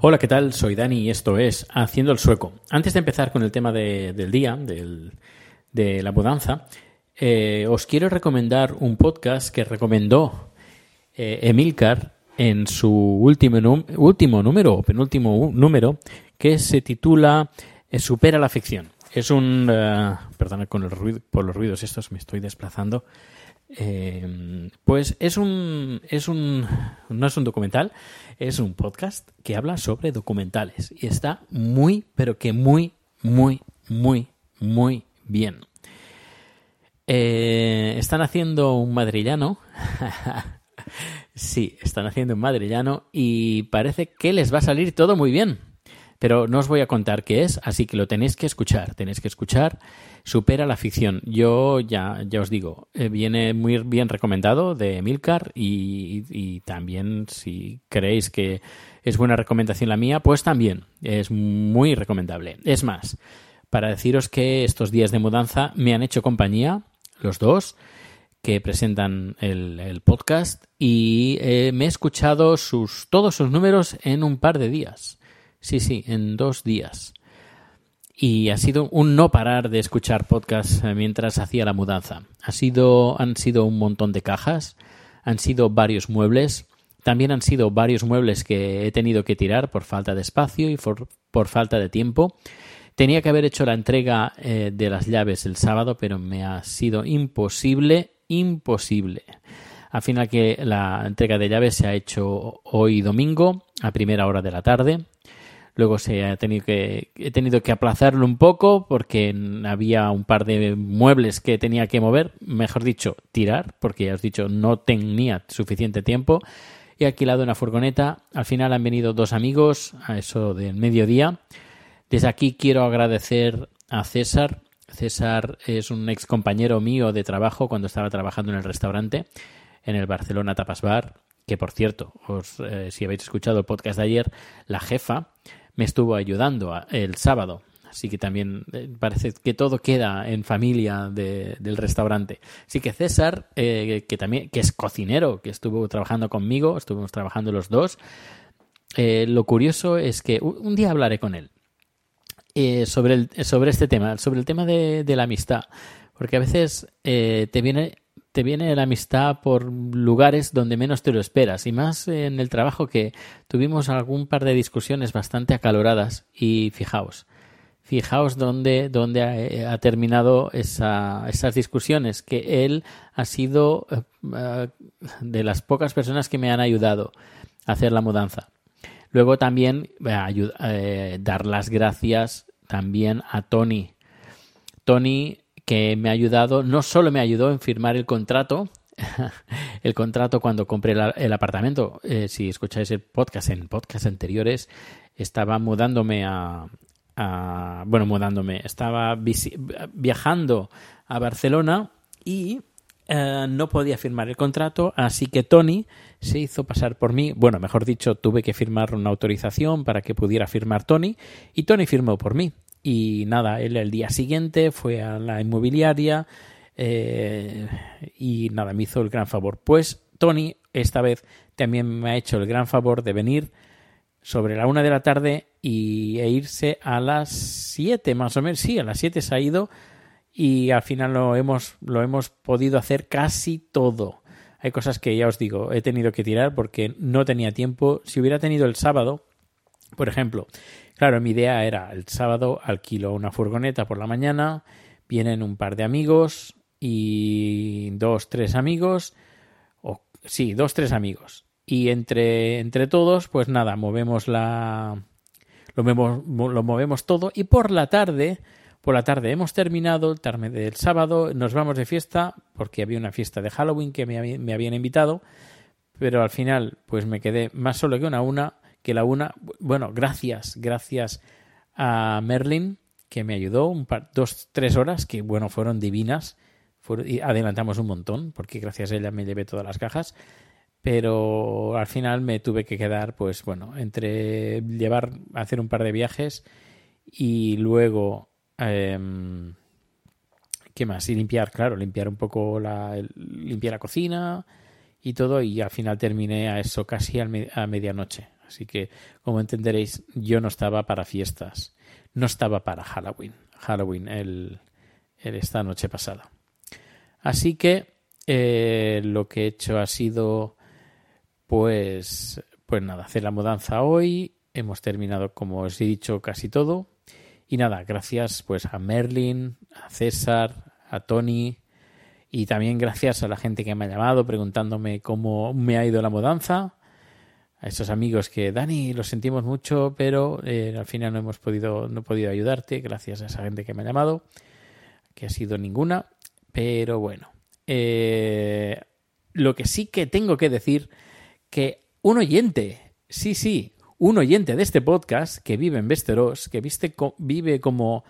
Hola, ¿qué tal? Soy Dani y esto es Haciendo el Sueco. Antes de empezar con el tema de- del día, de la mudanza, eh, os quiero recomendar un podcast que recomendó eh, Emilcar en su último, último número, o penúltimo número, que se titula eh, Supera la ficción. Es un... eh, perdona con el ruido, por los ruidos estos, me estoy desplazando. Eh, pues es un, es un, no es un documental, es un podcast que habla sobre documentales y está muy, pero que muy, muy, muy, muy bien. Eh, están haciendo un madrillano. sí, están haciendo un madrillano y parece que les va a salir todo muy bien. Pero no os voy a contar qué es, así que lo tenéis que escuchar. Tenéis que escuchar. Supera la ficción. Yo ya, ya os digo, eh, viene muy bien recomendado de Milcar y, también si creéis que es buena recomendación la mía, pues también es muy recomendable. Es más, para deciros que estos días de mudanza me han hecho compañía, los dos, que presentan el, el podcast y eh, me he escuchado sus, todos sus números en un par de días. Sí, sí, en dos días. Y ha sido un no parar de escuchar podcast eh, mientras hacía la mudanza. Ha sido, han sido un montón de cajas, han sido varios muebles, también han sido varios muebles que he tenido que tirar por falta de espacio y por, por falta de tiempo. Tenía que haber hecho la entrega eh, de las llaves el sábado, pero me ha sido imposible, imposible. Al final que la entrega de llaves se ha hecho hoy domingo a primera hora de la tarde. Luego se ha tenido que, he tenido que aplazarlo un poco porque había un par de muebles que tenía que mover, mejor dicho, tirar, porque ya os he dicho, no tenía suficiente tiempo. He alquilado una furgoneta. Al final han venido dos amigos a eso del mediodía. Desde aquí quiero agradecer a César. César es un ex compañero mío de trabajo cuando estaba trabajando en el restaurante, en el Barcelona Tapas Bar, que por cierto, os, eh, si habéis escuchado el podcast de ayer, la jefa me estuvo ayudando el sábado. Así que también eh, parece que todo queda en familia de- del restaurante. Así que César, eh, que también que es cocinero, que estuvo trabajando conmigo, estuvimos trabajando los dos. eh, lo curioso es que un- día hablaré con él sobre, el, sobre este tema, sobre el tema de, la amistad. Porque a veces te viene te viene la amistad por lugares donde menos te lo esperas y más en el trabajo que tuvimos algún par de discusiones bastante acaloradas y fijaos, fijaos dónde, dónde ha, ha terminado esa, esas discusiones, que él ha sido eh, eh, de las pocas personas que me han ayudado a hacer la mudanza. Luego también eh, eh, dar las gracias también a Tony. Tony que me ha ayudado, no solo me ayudó en firmar el contrato, el contrato cuando compré el apartamento, eh, si escucháis el podcast en podcasts anteriores, estaba mudándome a, a- bueno, mudándome, estaba viajando a Barcelona y eh, no podía firmar el contrato, así que Tony se hizo pasar por mí. Bueno, mejor dicho, tuve que firmar una autorización para que pudiera firmar Tony y Tony firmó por mí. Y nada, él el día siguiente fue a la inmobiliaria eh, y nada, me hizo el gran favor. Pues Tony esta vez también me ha hecho el gran favor de venir sobre la una de la tarde y, e irse a las siete más o menos. Sí, a las siete se ha ido y al final lo hemos, lo hemos podido hacer casi todo. Hay cosas que ya os digo, he tenido que tirar porque no tenía tiempo. Si hubiera tenido el sábado, por ejemplo, claro, mi idea era el sábado alquilo una furgoneta por la mañana, vienen un par de amigos y dos, tres amigos, o sí, dos, tres amigos. Y entre, entre todos, pues nada, movemos la. Lo movemos, lo movemos todo y por la tarde por la tarde hemos terminado el del sábado, nos vamos de fiesta porque había una fiesta de Halloween que me, me habían invitado, pero al final pues me quedé más solo que una una, que la una, bueno, gracias, gracias a Merlin que me ayudó un par, dos, tres horas que bueno, fueron divinas, y adelantamos un montón porque gracias a ella me llevé todas las cajas pero al final me tuve que quedar, pues bueno, entre llevar, hacer un par de viajes y luego Em, ¿Qué más? Y limpiar, claro, limpiar un poco la, limpiar la cocina y todo y al final terminé a eso casi a, medianoche. Así que, como entenderéis, yo no estaba para fiestas, no estaba para Halloween, Halloween el, esta noche pasada. Así que eh, lo que he hecho ha sido, pues, pues nada, hacer la mudanza hoy. Hemos terminado, como os he dicho, casi todo. Y nada, gracias pues a Merlin, a César, a Tony y también gracias a la gente que me ha llamado preguntándome cómo me ha ido la mudanza. A esos amigos que, Dani, lo sentimos mucho, pero eh, al final no hemos podido, no he podido ayudarte, gracias a esa gente que me ha llamado, que ha sido ninguna. Pero bueno, eh, lo que sí que tengo que decir que un oyente, sí, sí, un oyente de este podcast que vive en Westeros, que viste, vive como...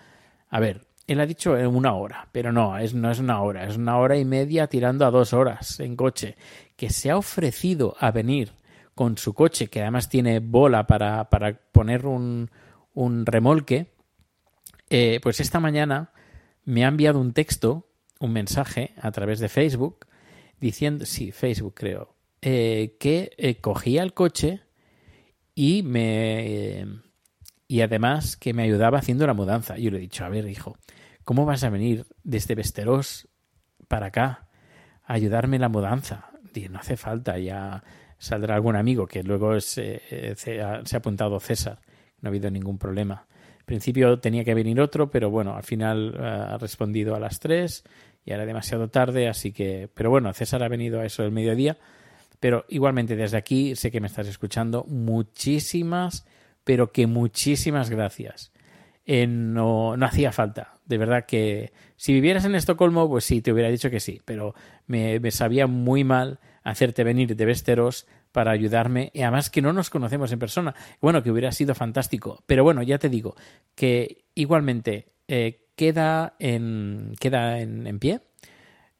A ver, él ha dicho una hora, pero no, es, no es una hora, es una hora y media tirando a dos horas en coche, que se ha ofrecido a venir con su coche, que además tiene bola para, para poner un, un remolque, eh, pues esta mañana me ha enviado un texto, un mensaje a través de Facebook, diciendo, sí, Facebook creo, eh, que eh, cogía el coche y me y además que me ayudaba haciendo la mudanza. Yo le he dicho, a ver, hijo, ¿cómo vas a venir desde Vesteros para acá a ayudarme en la mudanza? Dije, no hace falta, ya saldrá algún amigo que luego eh, se, ha, apuntado César, no ha habido ningún problema. Al principio tenía que venir otro, pero bueno, al final eh, ha respondido a las tres y era demasiado tarde, así que, pero bueno, César ha venido a eso del mediodía pero igualmente desde aquí, sé que me estás escuchando, muchísimas, pero que muchísimas gracias. No, no hacía falta. De verdad que si vivieras en Estocolmo, pues sí, te hubiera dicho que sí, pero me, me sabía muy mal hacerte venir de Vesteros para ayudarme y además que no nos conocemos en persona. Bueno, que hubiera sido fantástico. Pero bueno, ya te digo que igualmente eh, queda, en, queda en, en pie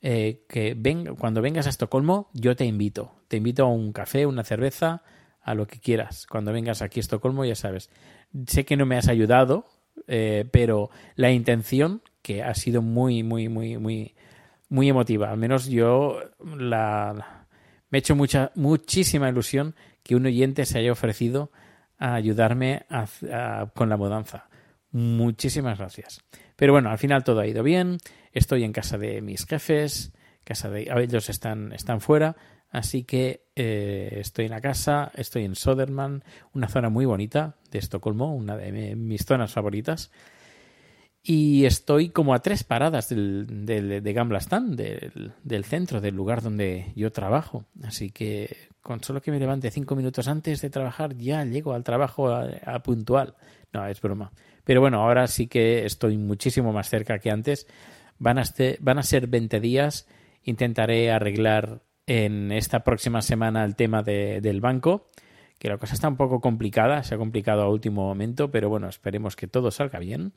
eh, que ven, cuando vengas a Estocolmo, yo te invito. Te invito a un café, una cerveza, a lo que quieras. Cuando vengas aquí a Estocolmo, ya sabes. Sé que no me has ayudado, eh, pero la intención, que ha sido muy, muy, muy, muy, muy emotiva. Al menos yo la, me he hecho mucha, muchísima ilusión que un oyente se haya ofrecido a ayudarme con la mudanza. Muchísimas gracias. Pero bueno, al final todo ha ido bien. Estoy en casa de mis jefes, casa de ellos están, están fuera, así que eh, estoy en la casa, estoy en Soderman, una zona muy bonita de Estocolmo, una de mis zonas favoritas. Y estoy como a tres paradas del, de Gamblastan, del, del, centro, del lugar donde yo trabajo. Así que con solo que me levante cinco minutos antes de trabajar, ya llego al trabajo a puntual. No, es broma. Pero bueno, ahora sí que estoy muchísimo más cerca que antes. Van a, van a ser 20 días. Intentaré arreglar en esta próxima semana el tema de, del banco, que la cosa está un poco complicada, se ha complicado a último momento, pero bueno, esperemos que todo salga bien.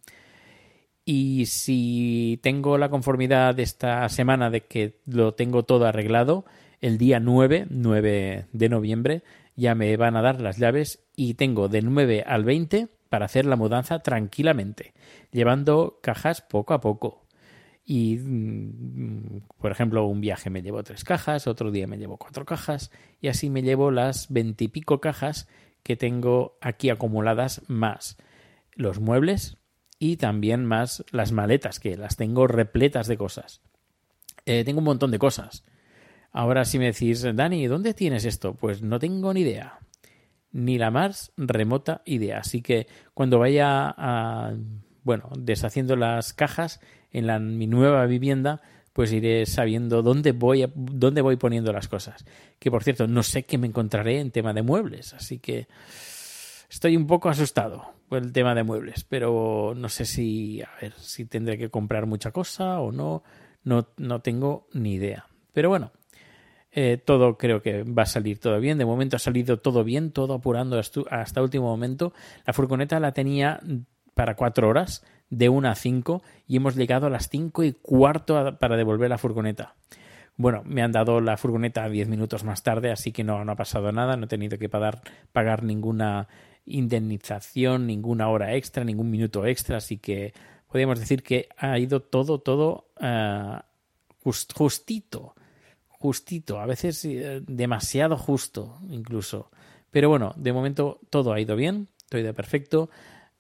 Y si tengo la conformidad de esta semana de que lo tengo todo arreglado, el día 9, 9 de noviembre, ya me van a dar las llaves y tengo de 9 al 20 para hacer la mudanza tranquilamente, llevando cajas poco a poco. Y, mm, por ejemplo, un viaje me llevo tres cajas, otro día me llevo cuatro cajas, y así me llevo las veintipico cajas que tengo aquí acumuladas más los muebles y también más las maletas, que las tengo repletas de cosas. Eh, tengo un montón de cosas. Ahora si me decís, Dani, ¿dónde tienes esto? Pues no tengo ni idea. Ni la más remota idea. Así que cuando vaya a, bueno, deshaciendo las cajas en la, mi nueva vivienda, pues iré sabiendo dónde voy, a- dónde voy poniendo las cosas. Que por cierto, no sé qué me encontraré en tema de muebles. Así que estoy un poco asustado por el tema de muebles, pero no sé si, a ver, si tendré que comprar mucha cosa o no, no, no tengo ni idea. Pero bueno, eh, todo creo que va a salir todo bien. De momento ha salido todo bien, todo apurando hasta, último momento. La furgoneta la tenía para cuatro horas, de una a cinco, y hemos llegado a las cinco y cuarto para devolver la furgoneta. Bueno, me han dado la furgoneta 10 minutos más tarde, así que no, ha pasado nada, no he tenido que pagar, ninguna indemnización, ninguna hora extra, ningún minuto extra, así que podríamos decir que ha ido todo, todo jus- justito, justito, a veces eh, demasiado justo incluso. Pero bueno, de momento todo ha ido bien, todo ha ido perfecto.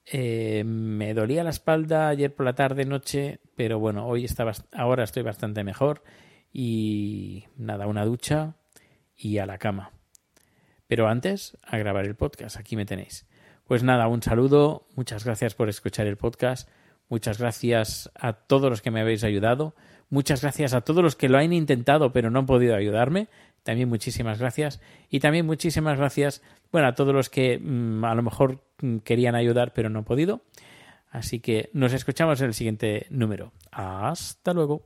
Eh, me dolía la espalda ayer por la tarde, noche, pero bueno, hoy estaba, ahora estoy bastante mejor y nada, una ducha y a la cama. Pero antes, a grabar el podcast, aquí me tenéis. Pues nada, un saludo, muchas gracias por escuchar el podcast, muchas gracias a todos los que me habéis ayudado, muchas gracias a todos los que lo han intentado pero no han podido ayudarme, también muchísimas gracias y también muchísimas gracias, bueno, a todos los que mm, a lo mejor querían ayudar pero no han podido. Así que nos escuchamos en el siguiente número. Hasta luego.